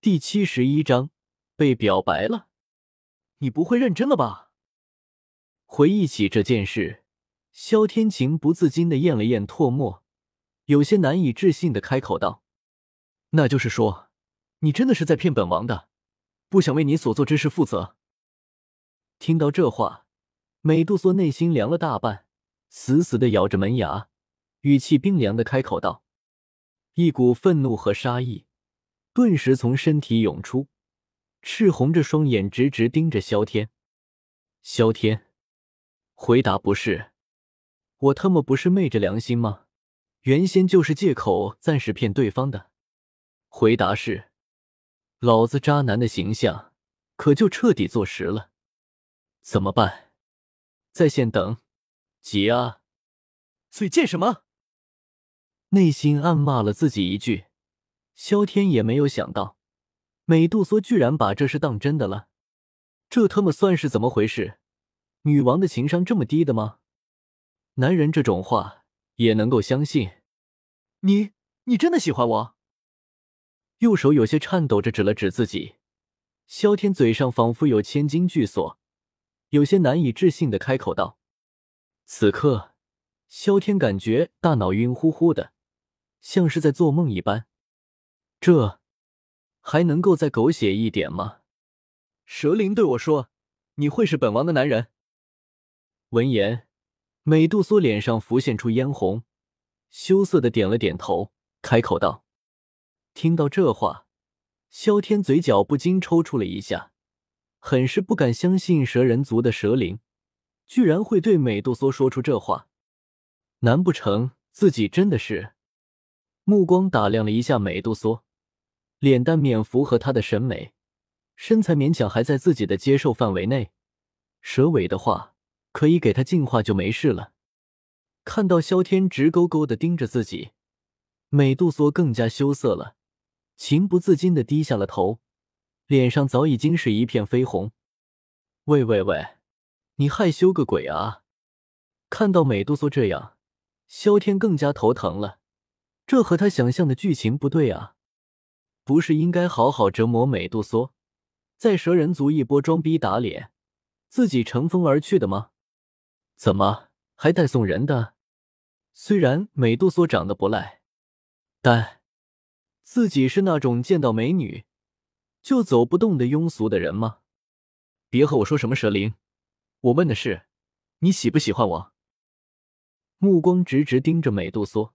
第七十一章被表白了。你不会认真了吧？回忆起这件事，萧天晴不自禁的咽了咽唾沫，有些难以置信的开口道：“那就是说，你真的是在骗本王的，不想为你所做之事负责。”听到这话，美杜莎内心凉了大半，死死的咬着门牙，语气冰凉的开口道：“一股愤怒和杀意顿时从身体涌出。”赤红着双眼，直直盯着萧天。萧天回答：“不是，我他妈不是昧着良心吗？原先就是借口暂时骗对方的。”回答是：“老子渣男的形象可就彻底坐实了。怎么办？在线等？急啊！嘴贱什么？”内心暗骂了自己一句。萧天也没有想到。美杜莎居然把这事当真的了，这他妈算是怎么回事？女王的情商这么低的吗？男人这种话也能够相信？你你真的喜欢我？右手有些颤抖着指了指自己，萧天嘴上仿佛有千斤巨锁，有些难以置信的开口道。此刻，萧天感觉大脑晕乎乎的，像是在做梦一般。这。还能够再狗血一点吗？蛇灵对我说：“你会是本王的男人。”闻言，美杜莎脸上浮现出嫣红，羞涩的点了点头，开口道：“听到这话，萧天嘴角不禁抽搐了一下，很是不敢相信蛇人族的蛇灵居然会对美杜莎说出这话。难不成自己真的是？目光打量了一下美杜莎。脸蛋免符合他的审美，身材勉强还在自己的接受范围内。蛇尾的话，可以给他净化就没事了。看到萧天直勾勾的盯着自己，美杜莎更加羞涩了，情不自禁的低下了头，脸上早已经是一片绯红。喂喂喂，你害羞个鬼啊！看到美杜莎这样，萧天更加头疼了，这和他想象的剧情不对啊。不是应该好好折磨美杜莎，在蛇人族一波装逼打脸，自己乘风而去的吗？怎么还带送人的？虽然美杜莎长得不赖，但自己是那种见到美女就走不动的庸俗的人吗？别和我说什么蛇灵，我问的是你喜不喜欢我。目光直直盯着美杜莎，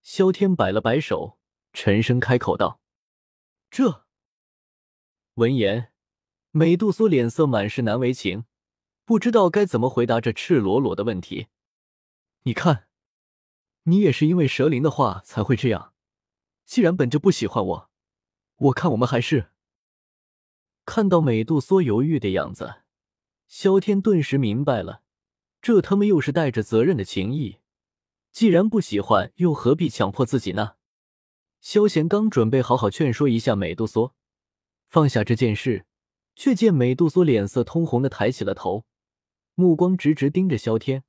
萧天摆了摆手，沉声开口道。这闻言，美杜莎脸色满是难为情，不知道该怎么回答这赤裸裸的问题。你看，你也是因为蛇灵的话才会这样。既然本就不喜欢我，我看我们还是……看到美杜莎犹豫的样子，萧天顿时明白了，这他妈又是带着责任的情谊。既然不喜欢，又何必强迫自己呢？萧贤刚准备好好劝说一下美杜莎，放下这件事，却见美杜莎脸色通红的抬起了头，目光直直盯着萧天，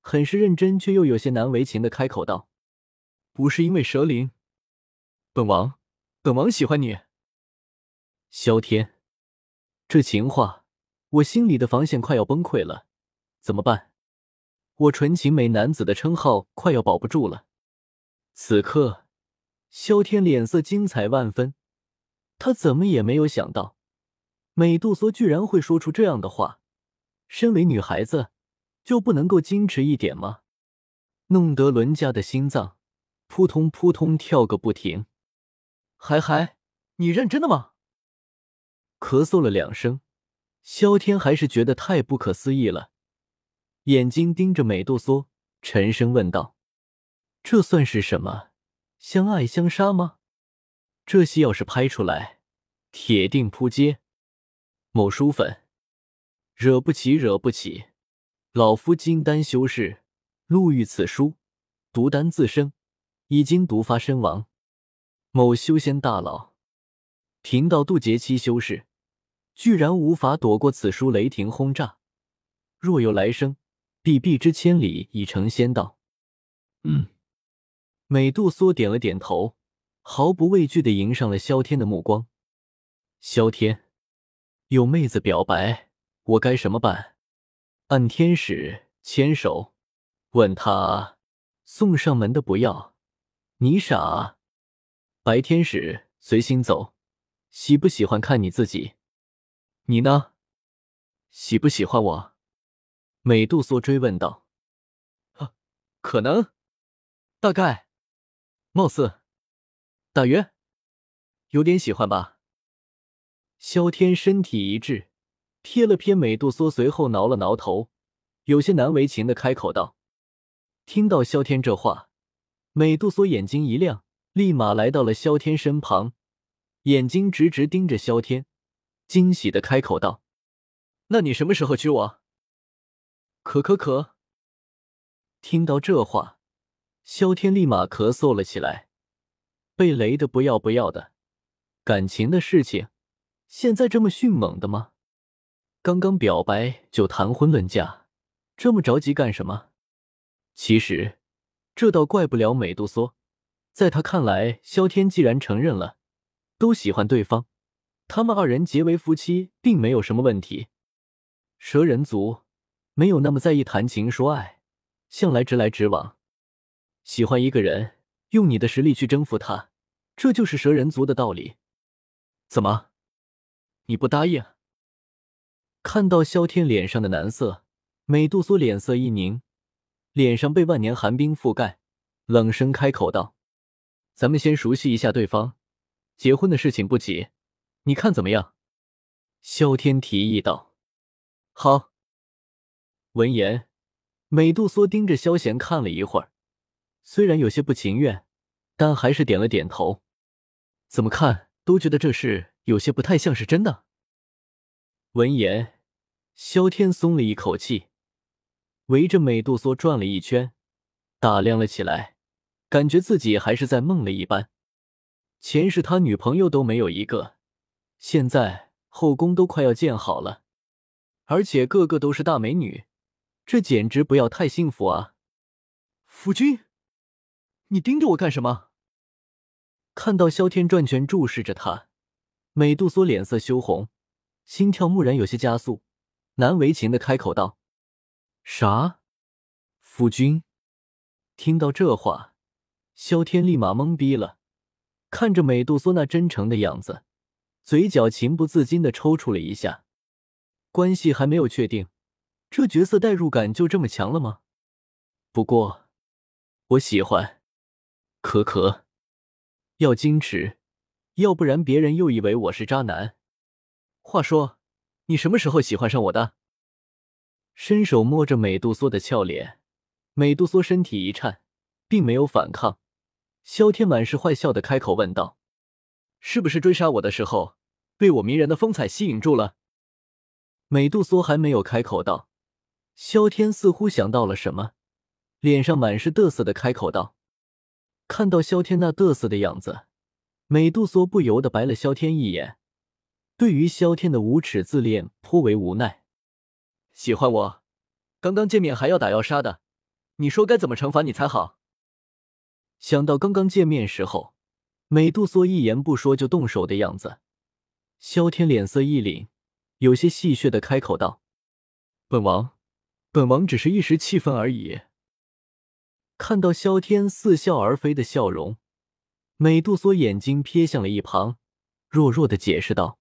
很是认真，却又有些难为情的开口道：“不是因为蛇灵，本王，本王喜欢你。”萧天，这情话，我心里的防线快要崩溃了，怎么办？我纯情美男子的称号快要保不住了。此刻。萧天脸色精彩万分，他怎么也没有想到，美杜莎居然会说出这样的话。身为女孩子，就不能够矜持一点吗？弄得伦家的心脏扑通扑通跳个不停。还还，你认真的吗？咳嗽了两声，萧天还是觉得太不可思议了，眼睛盯着美杜莎，沉声问道：“这算是什么？”相爱相杀吗？这戏要是拍出来，铁定扑街。某书粉，惹不起，惹不起！老夫金丹修士，路遇此书，毒丹自生，已经毒发身亡。某修仙大佬，贫道渡劫期修士，居然无法躲过此书雷霆轰炸。若有来生，必避之千里，以成仙道。嗯。美杜莎点了点头，毫不畏惧的迎上了萧天的目光。萧天，有妹子表白，我该什么办？按天使牵手，问他送上门的不要，你傻？白天使随心走，喜不喜欢看你自己。你呢？喜不喜欢我？美杜莎追问道。啊，可能，大概，貌似，大约，有点喜欢吧。萧天身体一滞，瞥了瞥美杜莎，随后挠了挠头，有些难为情的开口道：“听到萧天这话，美杜莎眼睛一亮，立马来到了萧天身旁，眼睛直直盯着萧天，惊喜的开口道：‘那你什么时候娶我？’可可可。听到这话，萧天立马咳嗽了起来，被雷的不要不要的，感情的事情。”现在这么迅猛的吗？刚刚表白就谈婚论嫁，这么着急干什么？其实这倒怪不了美杜莎，在他看来，萧天既然承认了，都喜欢对方，他们二人结为夫妻并没有什么问题。蛇人族没有那么在意谈情说爱，向来直来直往。喜欢一个人，用你的实力去征服他，这就是蛇人族的道理。怎么？你不答应？看到萧天脸上的难色，美杜莎脸色一凝，脸上被万年寒冰覆盖，冷声开口道：“咱们先熟悉一下对方，结婚的事情不急，你看怎么样？”萧天提议道：“好。”闻言，美杜莎盯着萧贤看了一会儿，虽然有些不情愿，但还是点了点头。怎么看都觉得这事。有些不太像是真的。闻言，萧天松了一口气，围着美杜莎转了一圈，打量了起来，感觉自己还是在梦里一般。前世他女朋友都没有一个，现在后宫都快要建好了，而且个个都是大美女，这简直不要太幸福啊！夫君，你盯着我干什么？看到萧天转圈注视着他。美杜莎脸色羞红，心跳蓦然有些加速，难为情的开口道：“啥？夫君？”听到这话，萧天立马懵逼了，看着美杜莎那真诚的样子，嘴角情不自禁的抽搐了一下。关系还没有确定，这角色代入感就这么强了吗？不过，我喜欢，可可，要矜持。要不然别人又以为我是渣男。话说，你什么时候喜欢上我的？伸手摸着美杜莎的俏脸，美杜莎身体一颤，并没有反抗。萧天满是坏笑的开口问道：“是不是追杀我的时候，被我迷人的风采吸引住了？”美杜莎还没有开口道，萧天似乎想到了什么，脸上满是得瑟的开口道：“看到萧天那得瑟的样子。”美杜莎不由得白了萧天一眼，对于萧天的无耻自恋颇为无奈。喜欢我，刚刚见面还要打要杀的，你说该怎么惩罚你才好？想到刚刚见面时候，美杜莎一言不说就动手的样子，萧天脸色一凛，有些戏谑的开口道：“本王，本王只是一时气愤而已。”看到萧天似笑而非的笑容。美杜莎眼睛瞥向了一旁，弱弱的解释道：“